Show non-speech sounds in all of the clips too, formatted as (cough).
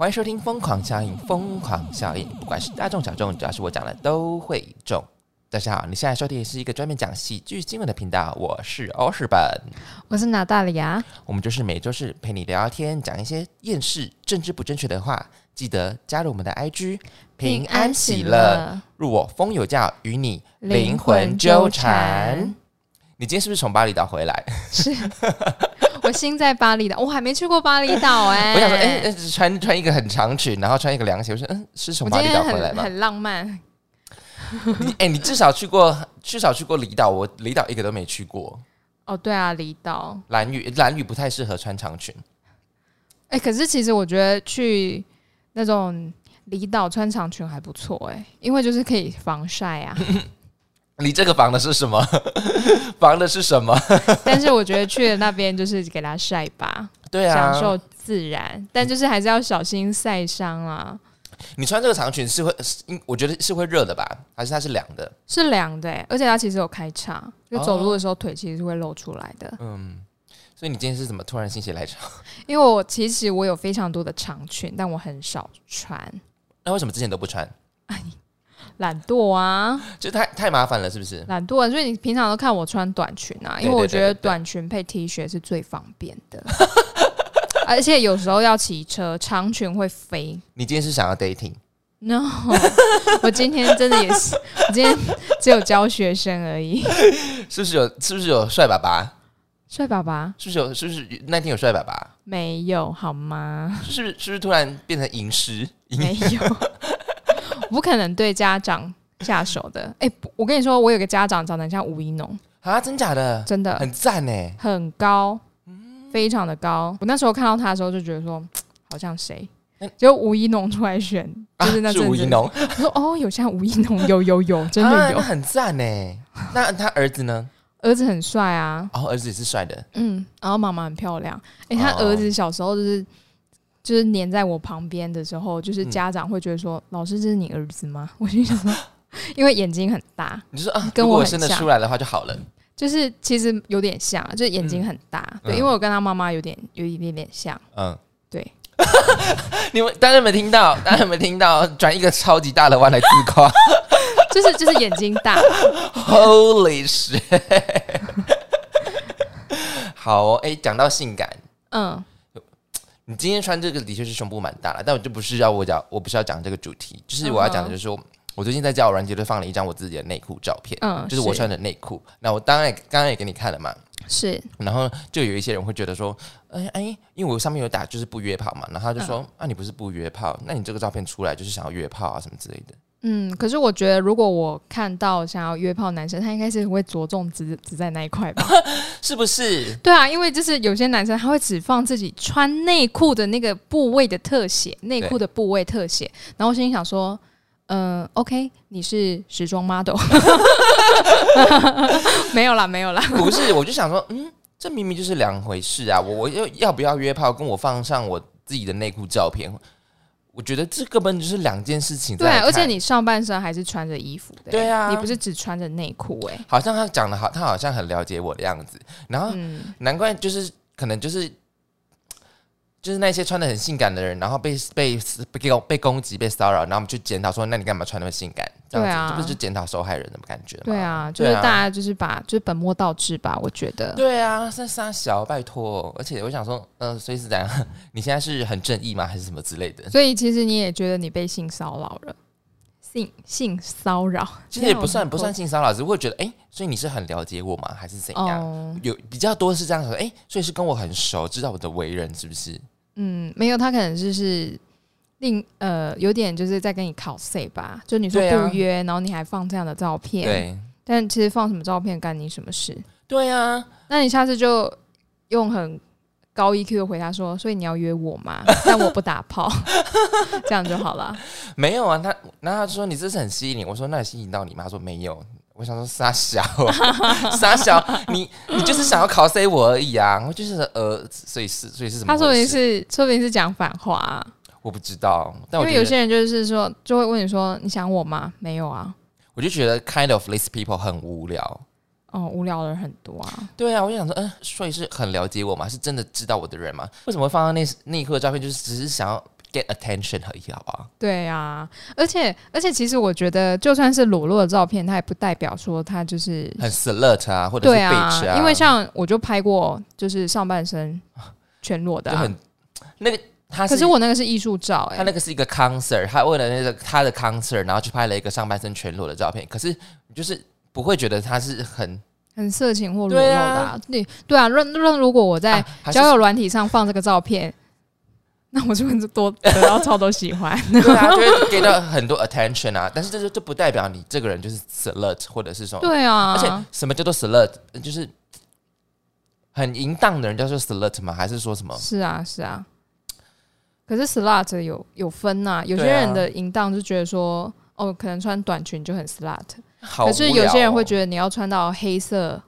欢迎收听《疯狂效应》，疯狂效应，不管是大众小众，只要是我讲的都会中。大家好，你现在收听的是一个专门讲喜剧新闻的频道，我是欧士本，我是娜大里亚，我们就是每周是陪你聊聊天，讲一些厌世、政治不正确的话。记得加入我们的 IG，平安喜乐，入我风有教，与你灵魂纠缠。你今天是不是从巴厘岛回来？是。(laughs) 我心在巴厘岛，我还没去过巴厘岛哎。(laughs) 我想说，哎，穿穿一个很长裙，然后穿一个凉鞋，我说，嗯，是从巴厘岛回来吗？很浪漫。你哎，你至少去过，至少去过离岛，我离岛一个都没去过。哦，对啊，离岛。蓝雨，蓝雨不太适合穿长裙。哎，可是其实我觉得去那种离岛穿长裙还不错哎，因为就是可以防晒啊。(laughs) (laughs) 你这个防的是什么？(laughs) 防的是什么？(laughs) 但是我觉得去了那边就是给它晒吧，对啊，享受自然，但就是还是要小心晒伤啊。你穿这个长裙是会，我觉得是会热的吧？还是它是凉的？是凉的，而且它其实有开叉，就走路的时候腿其实是会露出来的。嗯，所以你今天是怎么突然心血来潮？因为我其实我有非常多的长裙，但我很少穿。那为什么之前都不穿？懒惰啊，就太太麻烦了，是不是？懒惰，所以你平常都看我穿短裙啊，因为我觉得短裙配 T 恤是最方便的，(laughs) 而且有时候要骑车，长裙会飞。你今天是想要 dating？No，我今天真的也是，(laughs) 我今天只有教学生而已。(laughs) 是不是有？是不是有帅爸爸？帅爸爸？是不是有？是不是那天有帅爸爸？没有，好吗？是是是不是突然变成吟诗？没有。不可能对家长下手的。哎，我跟你说，我有个家长长得像吴一农啊，真假的？真的，很赞呢，很高，非常的高。我那时候看到他的时候，就觉得说 (tsk) 好像谁，就吴一农出来选，就是那吴一农。我说哦，有像吴一农，有有有，(laughs) 真的有，很赞呢。那他儿子呢？儿子很帅啊，哦，儿子也是帅的，嗯，然后妈妈很漂亮。哎，他儿子小时候就是。就是黏在我旁边的时候，就是家长会觉得说：“老师，这是你儿子吗？” (laughs) 我心想说：“因为眼睛很大，你说啊，跟我生得出来的话就好了。”就是其实有点像，就是眼睛很大，对，因为我跟他妈妈有点有一点点像，嗯，对。(laughs) 你们大家有没有听到？大家有没有听到？转一个超级大的弯来自夸，就是就是眼睛大。(laughs) Holy shit！好，哎，讲到性感，嗯。你今天穿这个的确是胸部蛮大了，但我就不是要我讲，我不是要讲这个主题，就是我要讲的就是说，我最近在交友软件都放了一张我自己的内裤照片，嗯，就是我穿的内裤。那我当然刚刚也给你看了嘛，是。然后就有一些人会觉得说，哎哎，因为我上面有打就是不约炮嘛，然后他就说，啊，你不是不约炮，那你这个照片出来就是想要约炮啊什么之类的。嗯，可是我觉得，如果我看到想要约炮男生，他应该是会着重只只在那一块吧？(laughs) 是不是？对啊，因为就是有些男生他会只放自己穿内裤的那个部位的特写，内裤的部位特写。然后我心里想说，嗯，OK，你是时装 model？(laughs) 没有啦，没有啦。不是，我就想说，嗯，这明明就是两回事啊！我我要要不要约炮，跟我放上我自己的内裤照片。我觉得这根本就是两件事情。对，而且你上半身还是穿着衣服的。对啊，你不是只穿着内裤哎。好像他讲的好，他好像很了解我的样子。然后，难怪就是可能就是就是那些穿的很性感的人，然后被被被被攻击、被骚扰，然后我们去检讨说，那你干嘛穿那么性感？对啊，这不是就检讨受害人的感觉吗？对啊，就是大家就是把就是本末倒置吧，我觉得。对啊，三三小，拜托。而且我想说，嗯，所以是怎样？你现在是很正义吗？还是什么之类的？所以其实你也觉得你被性骚扰了？性性骚扰其实也不算 (laughs) 不算性骚扰，只是会觉得，哎，所以你是很了解我吗？还是怎样？有比较多是这样说，哎，所以是跟我很熟，知道我的为人是不是？嗯，没有，他可能就是。另呃，有点就是在跟你考 C 吧，就你说不约，然后你还放这样的照片，对。但其实放什么照片干你什么事？对啊，那你下次就用很高 EQ 的回答说，所以你要约我吗？但我不打炮，(laughs) 这样就好了。(laughs) 没有啊，他那他说你这是很吸引你，我说那也吸引到你吗？他说没有，我想说傻小 (laughs) 傻小，你你就是想要考 C 我而已啊，我就是呃，所以是所以是什么？他说明是说明是讲反话。我不知道，但因为有些人就是说，就会问你说：“你想我吗？”没有啊。我就觉得 kind of these people 很无聊。哦，无聊的人很多啊。对啊，我就想说，嗯，所以是很了解我吗？是真的知道我的人吗？为什么会放到那那一刻的照片？就是只是想要 get attention 而已，好不好？对啊，而且而且，其实我觉得，就算是裸露的照片，它也不代表说它就是很 slut 啊，或者是对啊，因为像我就拍过，就是上半身全裸的，很那个他，可是我那个是艺术照，哎，他那个是一个 concert，他为了那个他的 concert，然后去拍了一个上半身全裸的照片，可是就是不会觉得他是很很色情或裸露的，对对啊，那那如果我在交友软体上放这个照片。(laughs) 那我就会多得到超多喜欢，(laughs) 对啊，就会给到很多 attention 啊。但是这就这不代表你这个人就是 slut 或者是什么，对啊。而且什么叫做 slut，就是很淫荡的人叫做 slut 吗？还是说什么？是啊，是啊。可是 slut 有有分呐，有些人的淫荡就觉得说，哦，可能穿短裙就很 slut，可是有些人会觉得你要穿到黑色。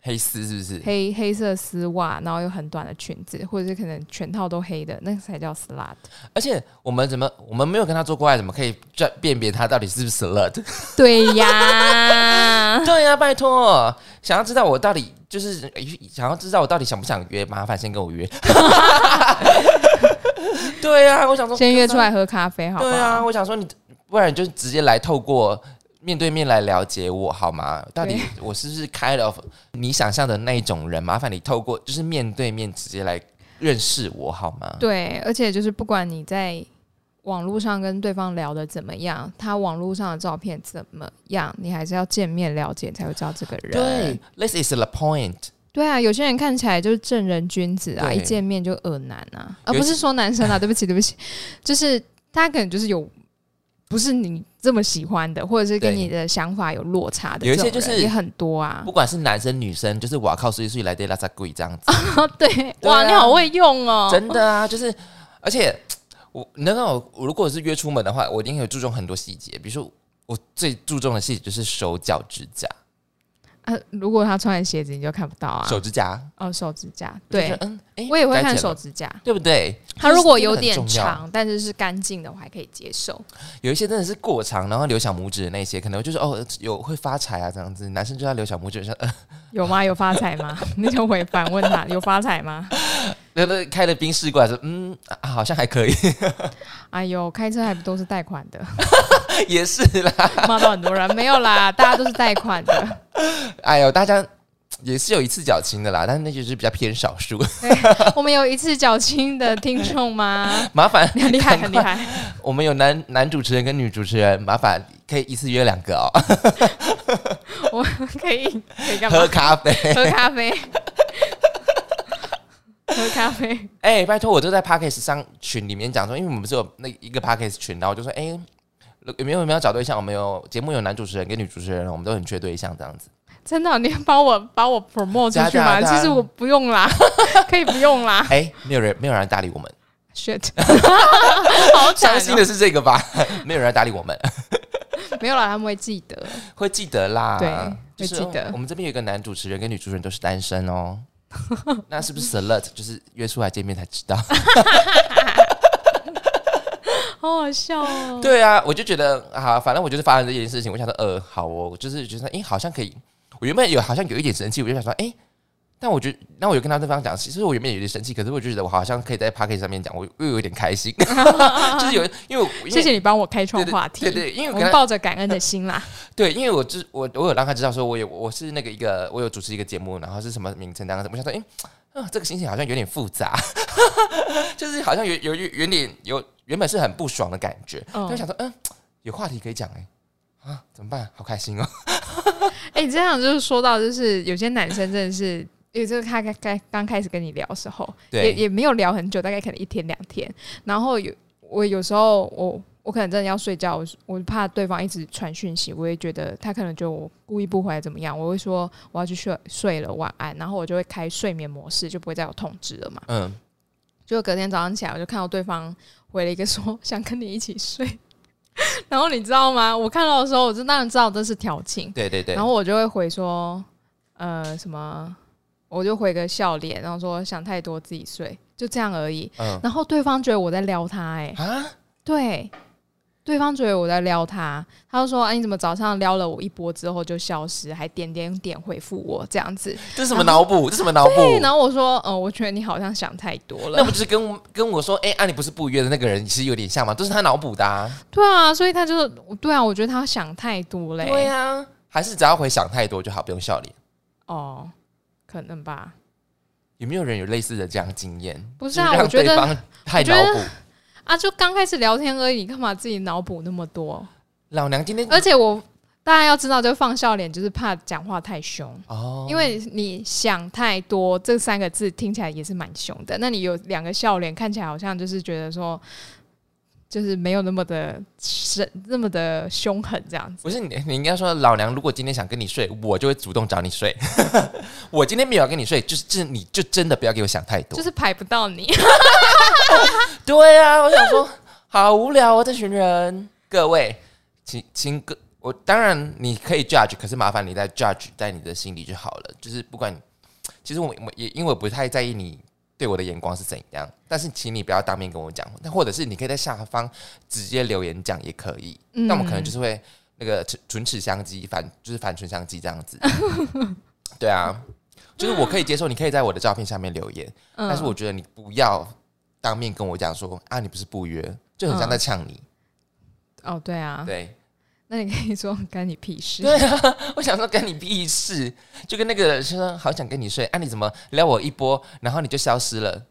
黑丝是不是黑黑色丝袜，然后有很短的裙子，或者是可能全套都黑的，那才叫 slut。而且我们怎么我们没有跟他做过爱，怎么可以辨辨别他到底是不是 slut？对呀，(laughs) 对呀，拜托，想要知道我到底就是想要知道我到底想不想约，麻烦先跟我约。(laughs) (laughs) 对啊，我想说先约出来喝咖啡，好。对啊，我想说你不然你就直接来透过。面对面来了解我好吗？到底我是不是 kind of 你想象的那一种人？麻烦你透过就是面对面直接来认识我好吗？对，而且就是不管你在网络上跟对方聊的怎么样，他网络上的照片怎么样，你还是要见面了解才会知道这个人。对，this is the point。对啊，有些人看起来就是正人君子啊，一见面就恶男啊，而不是说男生啊，(laughs) 对不起对不起，就是他可能就是有。不是你这么喜欢的，或者是跟你的想法有落差的，有一些就是也很多啊。不管是男生女生，就是哇靠，岁岁来对拉萨鬼这样子。(laughs) 对，哇，你好会用哦。真的啊，就是而且我，你知道，如果是约出门的话，我一定会注重很多细节，比如说我最注重的细节就是手脚指甲。啊，如果他穿的鞋子，你就看不到啊。手指甲哦，手指甲，对，嗯，我也会看手指甲，对不对？他如果有点长，但是是干净的，我还可以接受。有一些真的是过长，然后留小拇指的那些，可能就是哦，有会发财啊这样子。男生就要留小拇指，像有吗？有发财吗？(laughs) 那就会反问他有发财吗？那那开了冰室过来说，嗯，好像还可以。(laughs) 哎呦，开车还不都是贷款的？(laughs) 也是啦，骂到很多人没有啦，(laughs) 大家都是贷款的。哎呦，大家也是有一次缴清的啦，但是那就是比较偏少数。我们有一次缴清的听众吗？麻烦，很厉害，很厉害。我们有男男主持人跟女主持人，麻烦可以一次约两个哦。我可以可以干嘛？喝咖啡，喝咖啡。喝咖啡，(laughs) 哎，拜托，我就在 Parkes 上群里面讲说，因为我们不是有那一个 Parkes 群，然后我就说，哎，有没有有没有找对象？我们有节目有男主持人跟女主持人，我们都很缺对象，这样子。真的，你帮我把我 promote (laughs) 出去吗？其实我不用啦，(laughs) 可以不用啦。哎，没有人，没有人搭理我们。Shit，好伤心的是这个吧？没有人搭理我们。没有啦，他们会记得，会记得啦。对，会记得。我们这边有一个男主持人跟女主持人都是单身哦。(laughs) 那是不是 alert？就是约出来见面才知道，(laughs) 好好笑哦。对啊，我就觉得啊，反正我就是发生这件事情，我想说，呃，好哦，就是觉得，哎，好像可以。我原本有好像有一点生气，我就想说，哎。但我觉得，那我就跟他对方讲，其实我原本有点生气，可是我就觉得我好像可以在 p a c k e 上面讲，我又有点开心，(laughs) (laughs) 就是有，因为谢谢你帮我开创话题，对对，因为我们抱着感恩的心啦。(laughs) 对，因为我知我我有让他知道说，我有我是那个一个，我有主持一个节目，然后是什么名称这样子。我想说，哎，啊，这个心情好像有点复杂，就是好像有有有点有原本是很不爽的感觉，就想说，嗯，有话题可以讲，哎，啊，怎么办？好开心哦。哎，这样就是说到，就是有些男生真的是。因为这个他刚刚刚开始跟你聊的时候，也也没有聊很久，大概可能一天两天。然后有我有时候我我可能真的要睡觉，我我怕对方一直传讯息，我也觉得他可能就我故意不回来怎么样，我会说我要去睡睡了，晚安。然后我就会开睡眠模式，就不会再有通知了嘛。嗯。就隔天早上起来，我就看到对方回了一个说 (laughs) 想跟你一起睡。(laughs) 然后你知道吗？我看到的时候，我就当然知道这是调情。对对对。然后我就会回说呃什么。我就回个笑脸，然后说想太多，自己睡，就这样而已。然后对方觉得我在撩他，哎啊，对，对方觉得我在撩他，他就说：“哎，你怎么早上撩了我一波之后就消失，还点点点回复我这样子？这是什么脑补？这什么脑补？”然后我说：“嗯，我觉得你好像想太多了。”那不就是跟跟我说：“哎，啊，你不是不约的那个人，其实有点像吗？都是他脑补的。”啊。对啊，所以他就对啊，我觉得他想太多嘞。对啊，还是只要回想太多就好，不用笑脸。哦，可能吧。有没有人有类似的这样经验？不是啊，我觉得太脑补。啊，就刚开始聊天而已，干嘛自己脑补那么多？老娘今天，而且我大家要知道，就放笑脸，就是怕讲话太凶哦。因为你想太多这三个字听起来也是蛮凶的。那你有两个笑脸，看起来好像就是觉得说，就是没有那么的深，那么的凶狠这样子。不是你，你应该说，老娘如果今天想跟你睡，我就会主动找你睡。(laughs) 我今天没有跟你睡，就是这你就真的不要给我想太多，就是排不到你。(laughs) 对啊，我想说，好无聊哦，这群人。各位，请请各我当然你可以 judge，可是麻烦你在 judge 在你的心里就好了。就是不管，其实我我也因为我不太在意你对我的眼光是怎样，但是请你不要当面跟我讲，那或者是你可以在下方直接留言讲也可以。那我们可能就是会那个唇齿相击，反就是反唇相击这样子。(laughs) 对啊。就是我可以接受，你可以在我的照片下面留言，但是我觉得你不要当面跟我讲说啊，你不是不约，就很像在呛你。哦，对啊，对，那你可以说干你屁事。对啊，我想说干你屁事，就跟那个说好想跟你睡，啊，你怎么撩我一波，然后你就消失了。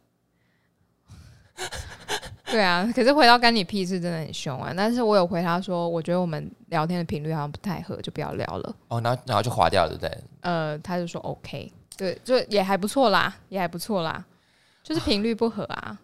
(laughs) 对啊，可是回到干你屁事真的很凶啊！但是我有回他说，我觉得我们聊天的频率好像不太合，就不要聊了。哦，然后然后就划掉了，对不对？呃，他就说 OK。对，就也还不错啦，也还不错啦，就是频率不合啊。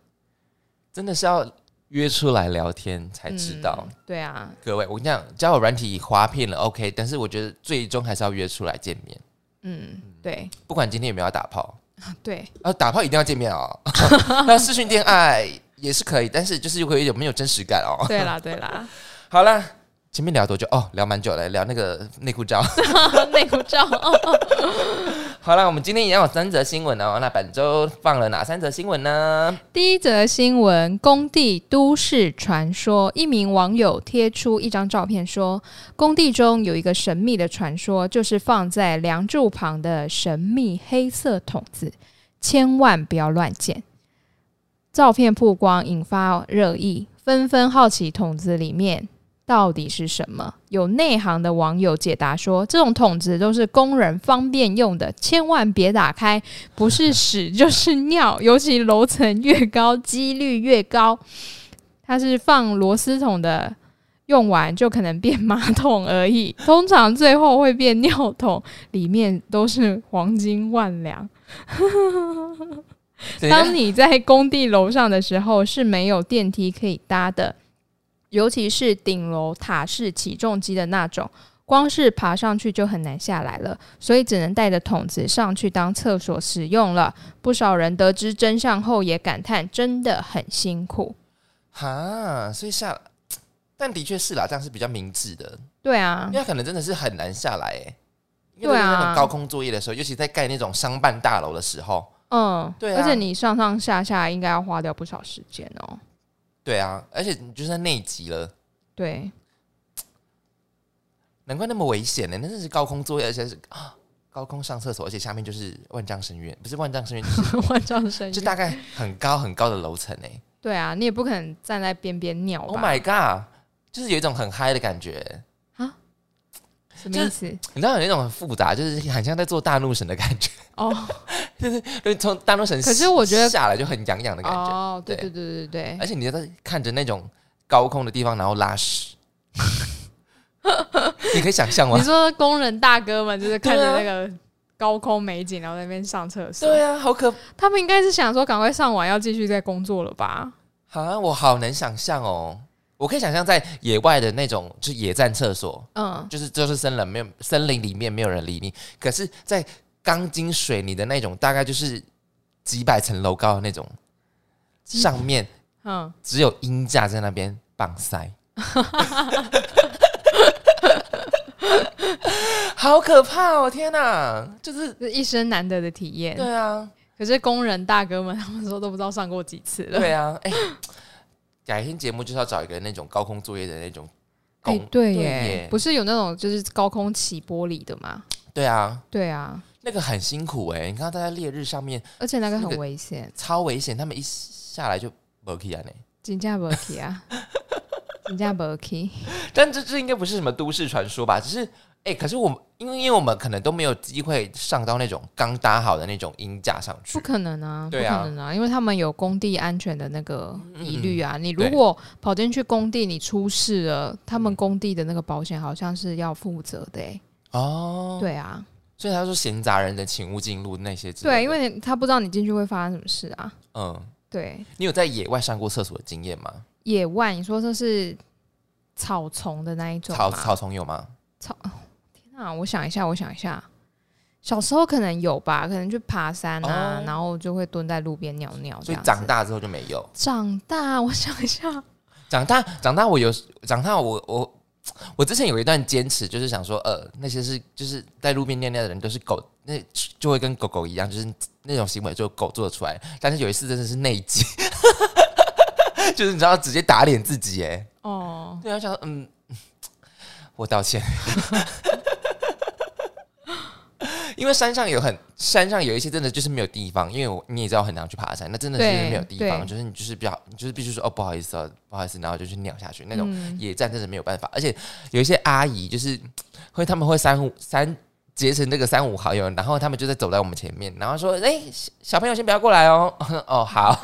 真的是要约出来聊天才知道。对啊，各位，我跟你讲，交友软体划片了，OK，但是我觉得最终还是要约出来见面。嗯，对。不管今天有没有要打炮，(laughs) 对，啊，打炮一定要见面哦。(laughs) 那视讯恋爱也是可以，但是就是会有没有真实感哦。对啦，对啦。(laughs) 好了。前面聊多久？哦，聊蛮久了，聊那个内裤照。(laughs) 内裤照。(laughs) 好了，我们今天也有三则新闻哦。那本周放了哪三则新闻呢？第一则新闻：工地都市传说。一名网友贴出一张照片，说工地中有一个神秘的传说，就是放在梁柱旁的神秘黑色桶子，千万不要乱捡。照片曝光，引发热议，纷纷好奇桶子里面。到底是什么？有内行的网友解答说：“这种桶子都是工人方便用的，千万别打开，不是屎就是尿，尤其楼层越高，几率越高。它是放螺丝桶的，用完就可能变马桶而已，通常最后会变尿桶，里面都是黄金万两。(laughs) 当你在工地楼上的时候，是没有电梯可以搭的。”尤其是顶楼塔式起重机的那种，光是爬上去就很难下来了，所以只能带着桶子上去当厕所使用了。不少人得知真相后也感叹，真的很辛苦。哈，所以下，但的确是啦，这样是比较明智的。对啊，因为可能真的是很难下来，哎，对啊，那种高空作业的时候，尤其在盖那种商办大楼的时候，嗯，对，而且你上上下下应该要花掉不少时间哦。对啊，而且你就算内急了。对，(tsk) 难怪那么危险呢！那是高空作业，而且是啊，高空上厕所，而且下面就是万丈深渊，不是万丈深渊，就是 (laughs) 万丈深渊，就大概很高很高的楼层呢。对啊，你也不可能站在边边尿。Oh my god！就是有一种很嗨的感觉啊？什么意思？你知道有那种很复杂，就是很像在做大怒神的感觉哦。(laughs) (laughs) 就是从大陆省，可是我觉得下来就很痒痒的感觉。哦，对对对对对。而且你在看着那种高空的地方，然后拉屎，(laughs) 你可以想象吗？你说工人大哥们就是看着那个高空美景，然后在那边上厕所。对啊，好可。他们应该是想说赶快上完，要继续在工作了吧？好，我好能想象哦。我可以想象在野外的那种，就是野战厕所，嗯，就是就是森林没有森林里面没有人理你，可是，在钢筋水泥的那种，大概就是几百层楼高的那种，上面嗯，只有鹰架在那边绑塞，(laughs) 好可怕哦！天哪，就是一生难得的体验。对啊，可是工人大哥们他们说都不知道上过几次了。对啊，哎，改天节目就是要找一个那种高空作业的那种。哎，对耶，不是有那种就是高空起玻璃的吗？对啊，对啊，那个很辛苦哎。你看他在烈日上面，而且那个很危险，超危险。他们一下来就不起啊呢，金价不起啊，金价不起。但这这应该不是什么都市传说吧？只是。哎，可是我们因为因为我们可能都没有机会上到那种刚搭好的那种鹰架上去，不可能啊，不可能啊，因为他们有工地安全的那个疑虑啊。你如果跑进去工地，你出事了，他们工地的那个保险好像是要负责的。哦，对啊，所以他说闲杂人的请勿进入那些。对，因为他不知道你进去会发生什么事啊。嗯，对。你有在野外上过厕所的经验吗？野外，你说这是草丛的那一种？草草丛有吗？草。天啊，我想一下，我想一下，小时候可能有吧，可能去爬山啊，然后就会蹲在路边尿尿。所以长大之后就没有。长大，我想一下，长大长大，我有长大，我我我之前有一段坚持，就是想说，呃，那些是就是在路边尿尿的人都是狗，那就会跟狗狗一样，就是那种行为就狗做得出来。但是有一次真的是内急，(laughs) 就是你知道直接打脸自己哎。哦，对啊，想嗯，(laughs) 我道歉。因为山上有很山上有一些真的就是没有地方，因为我你也知道很难去爬山，那真的是没有地方，就是你就是比较就是必须说哦不好意思哦不好意思，然后就去尿下去那种野战真的没有办法，而且有一些阿姨就是会他们会三五三结成那个三五好友，然后他们就在走在我们前面，然后说哎小朋友先不要过来哦哦好，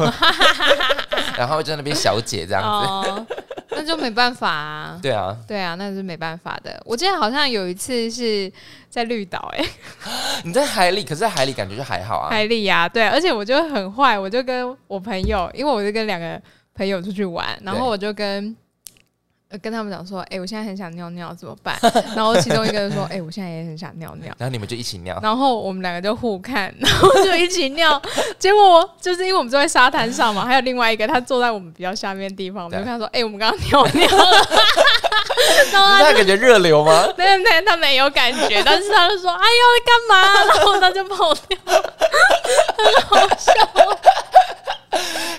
(laughs) 然后就在那边小姐这样子。那就没办法啊！对啊，对啊，那是没办法的。我记得好像有一次是在绿岛，哎，(laughs) 你在海里，可是在海里感觉就还好啊。海里呀，对，而且我就很坏，我就跟我朋友，因为我就跟两个朋友出去玩，然后我就跟。跟他们讲说，哎，我现在很想尿尿，怎么办？(laughs) 然后其中一个人说，哎，我现在也很想尿尿。然后你们就一起尿。然后我们两个就互看，然后就一起尿。(laughs) 结果就是因为我们坐在沙滩上嘛，还有另外一个他坐在我们比较下面的地方，我们就看说，哎，我们刚刚尿尿了。(laughs) 然后他感觉热流吗？没有，没有，他没有感觉，但是他就说，哎呦，干嘛？然后他就跑掉，很好笑。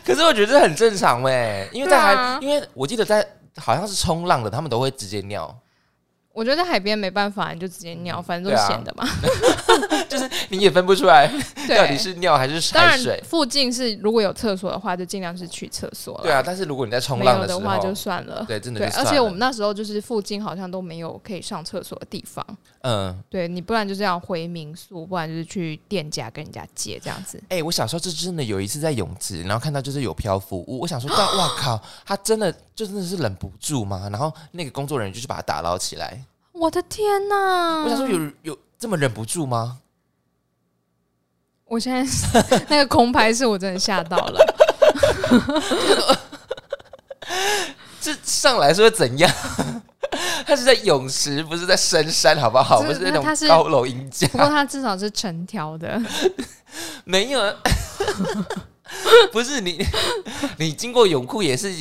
可是我觉得这很正常哎，因为在还，因为我记得在。好像是冲浪的，他们都会直接尿。我觉得在海边没办法，你就直接尿，反正都是咸的嘛。(laughs) 就是你也分不出来 (laughs) 到底是尿还是海水。附近是如果有厕所的话，就尽量是去厕所。对啊，但是如果你在冲浪的话，就算了。对，真的。对，而且我们那时候就是附近好像都没有可以上厕所的地方。嗯，对你不然就是要回民宿，不然就是去店家跟人家借这样子。哎，我小时候就真的有一次在泳池，然后看到就是有漂浮物，我想说，哇靠，他真的就真的是忍不住嘛？然后那个工作人员就去把他打捞起来。我的天哪！我想说，有有这么忍不住吗？我现在那个空拍是我真的吓到了。(laughs) 这上来是会怎样？他是在泳池，不是在深山，好不好？不是那种高楼银架。不过他至少是成条的。(laughs) 没有，(laughs) 不是你，你经过泳裤也是，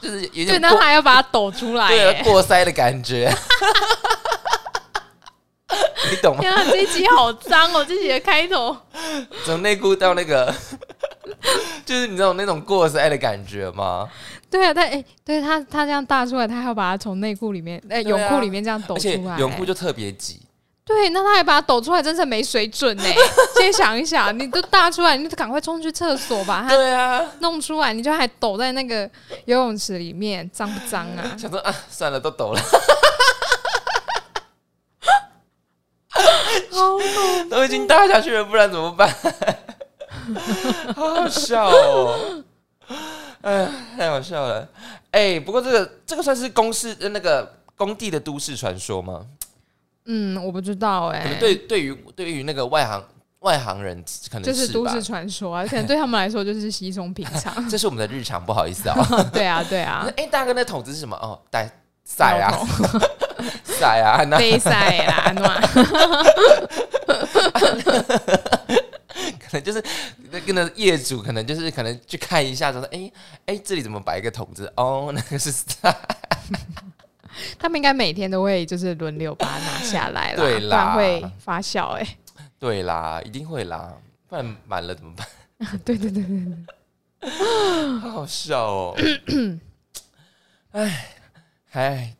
就是有点，那还要把它抖出来，对，过塞的感觉。(laughs) 你懂吗？天啊，这集好脏哦！这集的开头 (laughs) 从内裤到那个，就是你知道那种过塞的感觉吗？对啊，他哎，对他他这样大出来，他还要把它从内裤里面、哎泳裤里面这样抖出来，泳裤就特别挤。对，那他还把它抖出来，真是没水准呢。先想一想，你都大出来，你就赶快冲去厕所把它对啊弄出来，你就还抖在那个游泳池里面，脏不脏啊？想说啊，算了，都抖了。(laughs) 好 (laughs) 都已经大下去了，不然怎么办？(laughs) 好好笑哦！哎，太好笑了！哎，不过这个这个算是公司那个工地的都市传说吗？嗯，我不知道哎。对，对于对于那个外行外行人，可能就是都市传说啊，可能 (laughs) 对他们来说就是稀松平常。这是我们的日常，不好意思啊。(laughs) 对啊，对啊。(laughs) 哎，大哥，那桶子是什么？哦，带塞啊。塞啊，被晒啦，暖。可能就是那跟着业主，可能就是可能去看一下，就说哎哎，这里怎么摆一个桶子？哦，那个是晒。(laughs) 他们应该每天都会就是轮流把它拿下来啦，对啦，会发酵哎。对啦，一定会啦，不然满了怎么办？对对对对对，(laughs) 好好笑哦。(coughs) 哎，还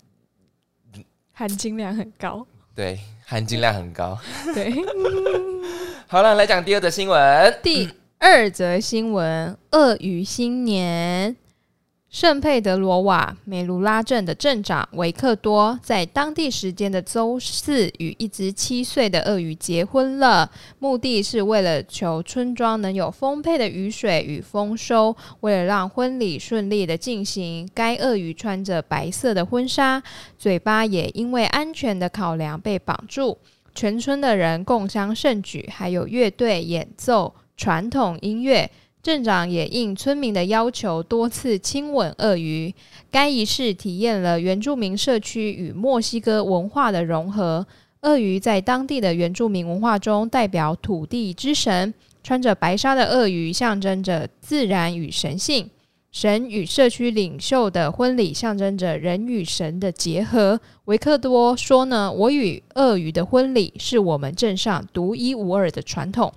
含金量很高。对，含金量很高。对，(laughs) 好了，来讲第二则新闻。第二则新闻：鳄鱼新年。圣佩德罗瓦梅卢拉镇的镇长维克多在当地时间的周四与一只七岁的鳄鱼结婚了，目的是为了求村庄能有丰沛的雨水与丰收。为了让婚礼顺利的进行，该鳄鱼穿着白色的婚纱，嘴巴也因为安全的考量被绑住。全村的人共襄盛举，还有乐队演奏传统音乐。镇长也应村民的要求，多次亲吻鳄鱼。该仪式体验了原住民社区与墨西哥文化的融合。鳄鱼在当地的原住民文化中代表土地之神。穿着白纱的鳄鱼象征着自然与神性。神与社区领袖的婚礼象征着人与神的结合。维克多说：“呢，我与鳄鱼的婚礼是我们镇上独一无二的传统。”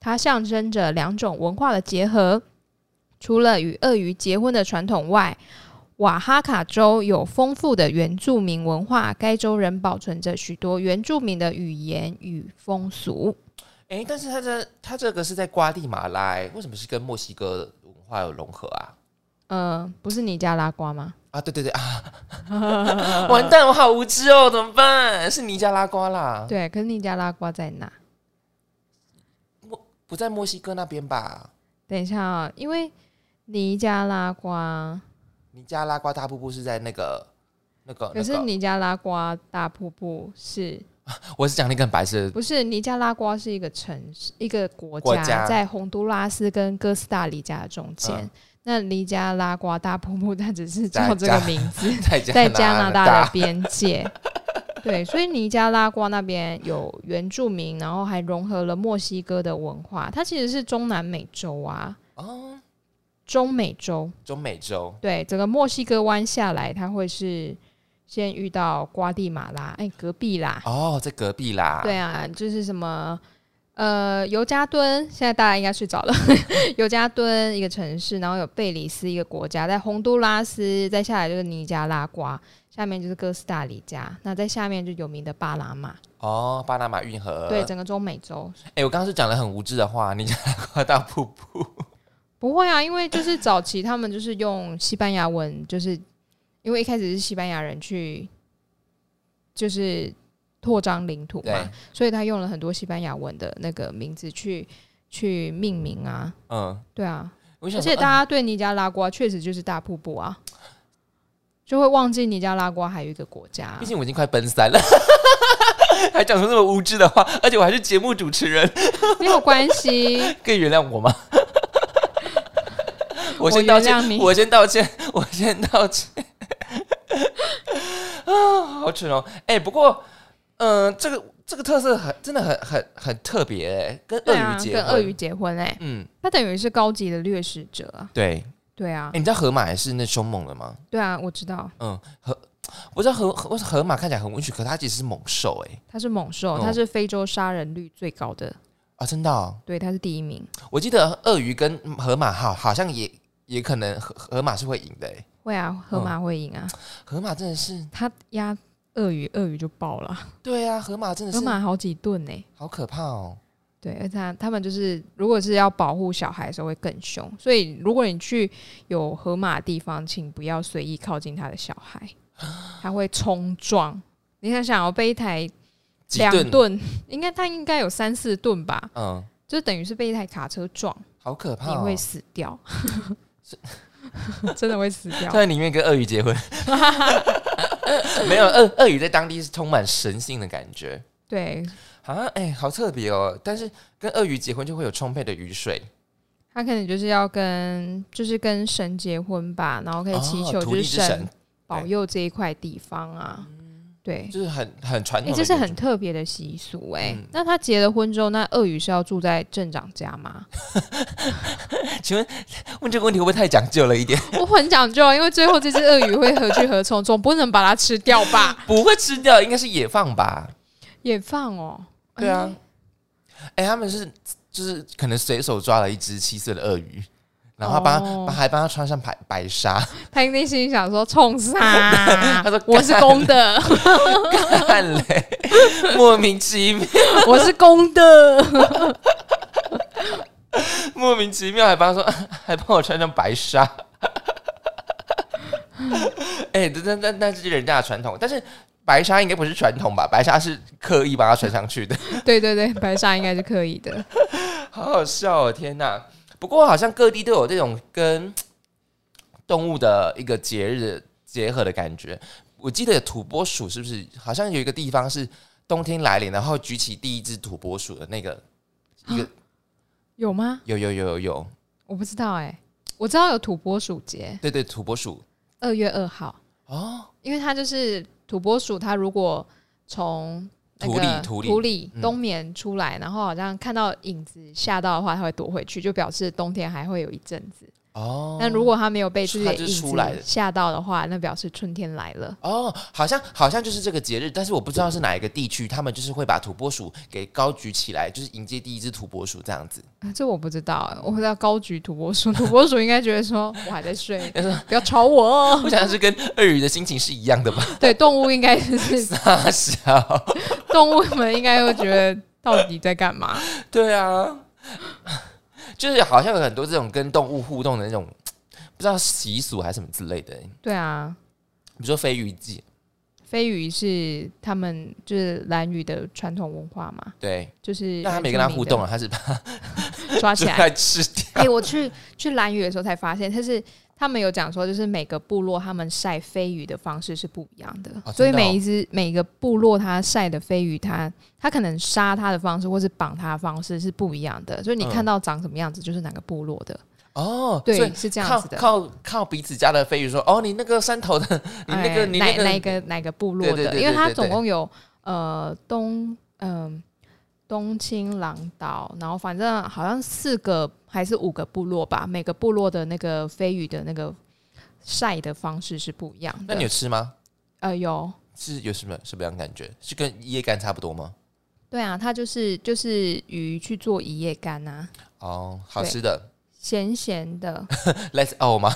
它象征着两种文化的结合。除了与鳄鱼结婚的传统外，瓦哈卡州有丰富的原住民文化。该州人保存着许多原住民的语言与风俗。诶，但是它这它这个是在瓜地马拉，为什么是跟墨西哥文化有融合啊？嗯，不是尼加拉瓜吗？啊，对对对啊！(laughs) 完蛋，我好无知哦，怎么办？是尼加拉瓜啦。对，可是尼加拉瓜在哪？不在墨西哥那边吧？等一下啊，因为尼加拉瓜，尼加拉瓜大瀑布是在那个那个，可是尼加拉瓜大瀑布是，(laughs) 我是讲那个白色，不是尼加拉瓜是一个城市，一个国家，在洪都拉斯跟哥斯达黎加的中间。那尼加拉瓜大瀑布它只是叫这个名字，(laughs) 在加拿大的边界。(laughs) 对，所以尼加拉瓜那边有原住民，然后还融合了墨西哥的文化。它其实是中南美洲啊，哦，中美洲，中美洲。对，整个墨西哥湾下来，它会是先遇到瓜地马拉，哎，隔壁啦。哦，在隔壁啦。对啊，就是什么呃，尤加敦，现在大家应该睡着了。(laughs) 尤加敦一个城市，然后有贝里斯一个国家，在洪都拉斯，再下来就是尼加拉瓜。下面就是哥斯达黎加，那在下面就有名的巴拿马哦，巴拿马运河。对，整个中美洲。哎，我刚刚是讲了很无知的话，你讲大瀑布？不会啊，因为就是早期他们就是用西班牙文，就是因为一开始是西班牙人去，就是扩张领土嘛，所以他用了很多西班牙文的那个名字去去命名啊。嗯，对啊，而且大家对尼加拉瓜确实就是大瀑布啊。就会忘记尼加拉瓜还有一个国家。毕竟我已经快奔三了，(laughs) 还讲出那么无知的话，而且我还是节目主持人，没有关系，(laughs) 可以原谅我吗？(laughs) 我先道歉，我先道歉，我先道歉。啊，好蠢哦！哎，不过，嗯，这个这个特色很真的很很很特别哎，跟鳄鱼结跟鳄鱼结婚哎，嗯，他等于是高级的掠食者啊，对。对啊，你知道河马也是那凶猛的吗？对啊，我知道。嗯，河我知道河河河马看起来很温驯，可它其实是猛兽哎。它是猛兽，它是非洲杀人率最高的啊！真的？对，它是第一名。我记得鳄鱼跟河马好好像也也可能河河马是会赢的哎。会啊，河马会赢啊。河马真的是它压鳄鱼，鳄鱼就爆了。对啊，河马真的是河马好几顿呢，好可怕哦。对，而且他们就是，如果是要保护小孩的时候会更凶，所以如果你去有河马的地方，请不要随意靠近他的小孩，他会冲撞。你想想，要被一台两吨，应该他应该有三四吨吧？嗯，就等于是被一台卡车撞，好可怕，你会死掉，真的会死掉。(laughs) 在里面跟鳄鱼结婚，(laughs) 没有鳄鳄鱼在当地是充满神性的感觉，对。啊，哎，好特别哦！但是跟鳄鱼结婚就会有充沛的雨水，他可能就是要跟就是跟神结婚吧，然后可以祈求就是神保佑这一块地方啊。对，就是很很传统，这是很特别的习俗哎。那他结了婚之后，那鳄鱼是要住在镇长家吗？(laughs) 请问问这个问题会不会太讲究了一点？(laughs) 我很讲究，因为最后这只鳄鱼会何去何从？总不能把它吃掉吧？(laughs) 不会吃掉，应该是野放吧？野放哦。对啊，哎，他们是就是可能随手抓了一只七色的鳄鱼，然后帮帮还帮他穿上白白纱，(laughs) 他内心想说冲啥？(laughs) 他说我是公的，(laughs) 干嘞，莫名其妙，我是公的，莫名其妙还帮说还帮我穿上白纱，哎，这这那那是人家的传统，但是白纱应该不是传统吧？白纱是刻意把它穿上去的，(laughs) 对对对，白纱应该是刻意的，(laughs) 好好笑哦！天哪！不过好像各地都有这种跟动物的一个节日结合的感觉。我记得土拨鼠是不是好像有一个地方是冬天来临，然后举起第一只土拨鼠的那个一个有吗？有有有有有，我不知道哎，我知道有土拨鼠节，对对，土拨鼠二月二号哦，因为它就是土拨鼠，它如果从土里土里土里冬眠出来，然后好像看到影子吓到的话，它会躲回去，就表示冬天还会有一阵子。哦，那如果它没有被自己的影子吓到的话，那表示春天来了。哦，好像好像就是这个节日，但是我不知道是哪一个地区，他们就是会把土拨鼠给高举起来，就是迎接第一只土拨鼠这样子。这我不知道，我不知道高举土拨鼠，(laughs) 土拨鼠应该觉得说我还在睡，不要吵我。我想是跟鳄鱼的心情是一样的吧？(laughs) 对，动物应该是 (laughs) 傻笑，动物们应该会觉得到底在干嘛？对啊。就是好像有很多这种跟动物互动的那种，(tsk) 不知道习俗还是什么之类的。对啊，比如说飞鱼季，飞鱼是他们就是蓝鱼的传统文化嘛。对，就是那他没跟他互动啊，他是把抓起来 (laughs) 吃掉。哎，我去去蓝鱼的时候才发现，他是。他们有讲说，就是每个部落他们晒飞鱼的方式是不一样的，所以每一只每个部落它晒的飞鱼，它它可能杀它的方式或是绑它的方式是不一样的，所以你看到长什么样子就是哪个部落的哦。对，是这样子的。靠靠彼此家的飞鱼说，哦，你那个山头的，(laughs) 你那个你哪哪个哪个部落的？因为它总共有呃东嗯。东青狼岛，然后反正好像四个还是五个部落吧，每个部落的那个飞鱼的那个晒的方式是不一样的。那你有吃吗？呃，有。是有什么什么样感觉？是跟一夜干差不多吗？对啊，它就是就是鱼去做一夜干啊。哦，好吃的，咸咸的。(laughs) Let's all 吗？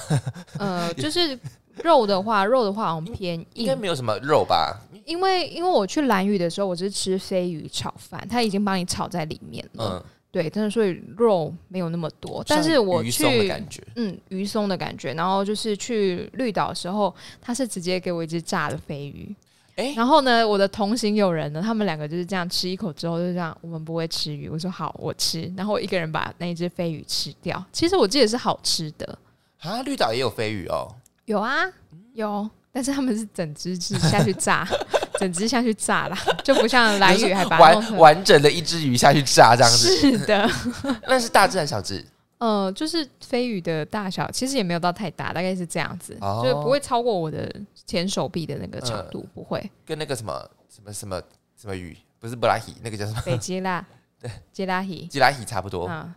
呃，就是。肉的话，肉的话好像偏硬，应该没有什么肉吧？因为因为我去蓝屿的时候，我是吃飞鱼炒饭，它已经帮你炒在里面了。嗯，对，但是所以肉没有那么多。但是我去，嗯，鱼松的感觉。然后就是去绿岛的时候，他是直接给我一只炸的飞鱼。哎，然后呢，我的同行友人呢，他们两个就是这样吃一口之后就这样，我们不会吃鱼。我说好，我吃。然后我一个人把那一只飞鱼吃掉。其实我记得是好吃的啊，绿岛也有飞鱼哦。有啊，有，但是他们是整只是下去炸，(laughs) 整只下去炸啦，就不像蓝鱼还把完完整的一只鱼下去炸这样子。是的，(laughs) 那是大只还是小只？呃，就是飞鱼的大小，其实也没有到太大，大概是这样子，就是不会超过我的前手臂的那个长度，不会。跟那个什么什么什么什么鱼，不是布拉希，那个叫什么？北吉拉，(laughs) 对，吉拉希，吉拉希差不多，嗯，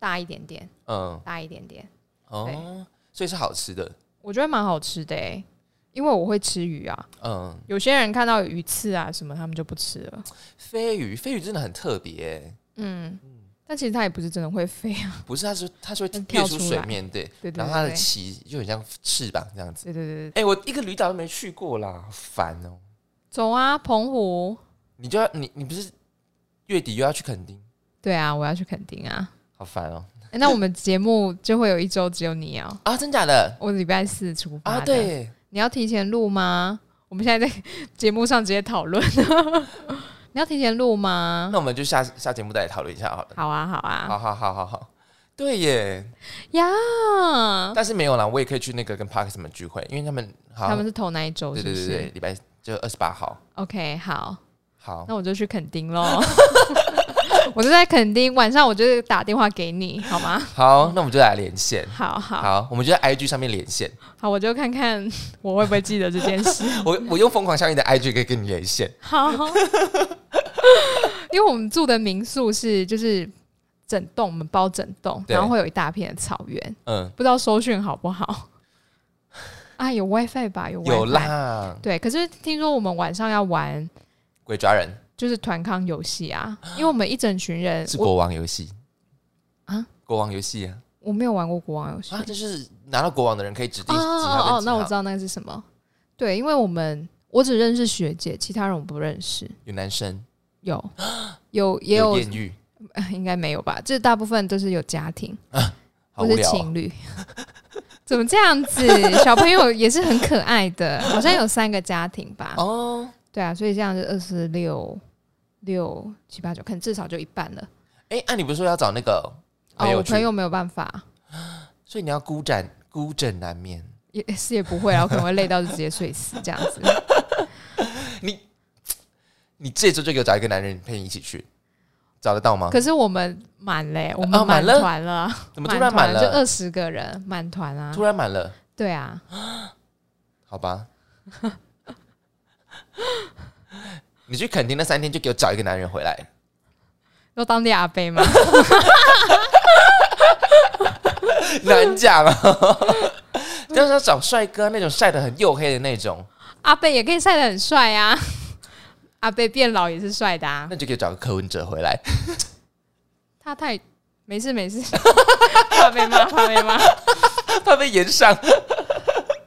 大一点点，嗯，大一点点，哦，所以是好吃的。我觉得蛮好吃的诶，因为我会吃鱼啊。嗯，有些人看到鱼刺啊什么，他们就不吃了。飞鱼，飞鱼真的很特别。嗯但其实它也不是真的会飞啊。不是，它是它是会跳出水面，对对。然后它的鳍就很像翅膀这样子。对对对哎，我一个旅岛都没去过啦，烦哦。走啊，澎湖。你就要你你不是月底又要去垦丁？对啊，我要去垦丁啊。好烦哦。(laughs) 那我们节目就会有一周只有你哦啊，真假的？我礼拜四出发啊，对，你要提前录吗？我们现在在节目上直接讨论，(laughs) 你要提前录吗？那我们就下下节目再来讨论一下好了。好啊，好啊，好好好好好，对耶呀，但是没有啦，我也可以去那个跟 Park 什么聚会，因为他们他们是头那一周，对对对对，礼拜就二十八号。OK，好，好，那我就去垦丁喽。(laughs) (laughs) 我就在垦丁，晚上我就打电话给你，(laughs) 好吗？好，那我们就来连线。好好好，我们就在 IG 上面连线。好，我就看看 (laughs) 我会不会记得这件事。我我用疯狂效应的 IG 可以跟你连线。好，因为我们住的民宿是就是整栋，我们包整栋，然后会有一大片的草原。嗯，不知道收讯好不好？啊，有 WiFi 吧？有 wi 有啦。对，可是听说我们晚上要玩鬼抓人。就是团康游戏啊，因为我们一整群人是国王游戏啊，国王游戏啊，我没有玩过国王游戏啊，就是拿到国王的人可以指定几号哦，那我知道那个是什么。对，因为我们我只认识学姐，其他人我不认识。有男生？有，有也有艳遇？(laughs) 应该没有吧？这大部分都是有家庭，不是情侣。(laughs) 怎么这样子？小朋友也是很可爱的，好像有三个家庭吧？哦，对啊，所以这样是二十六六七八九，可能至少就一半了。哎，那你不是说要找那个？哦，我朋友没有办法，所以你要孤枕孤枕难眠，也是也不会啊，我可能会累到就直接睡死这样子。(laughs) 你你这周就给我找一个男人陪你一起去，找得到吗？可是我们满嘞，我们满团了，(laughs) 怎么突然满了？就二十个人满团啊，突然满了。对啊，好吧，(laughs) 你去垦丁那三天就给我找一个男人回来，要当地阿伯吗？(laughs) 难讲啊，(laughs) 就是要找帅哥那种晒得很黝黑的那种。阿贝也可以晒得很帅啊，阿贝变老也是帅的啊。那就可以找个柯文哲回来。他太没事没事，怕 (laughs) 被骂怕被骂怕被延上。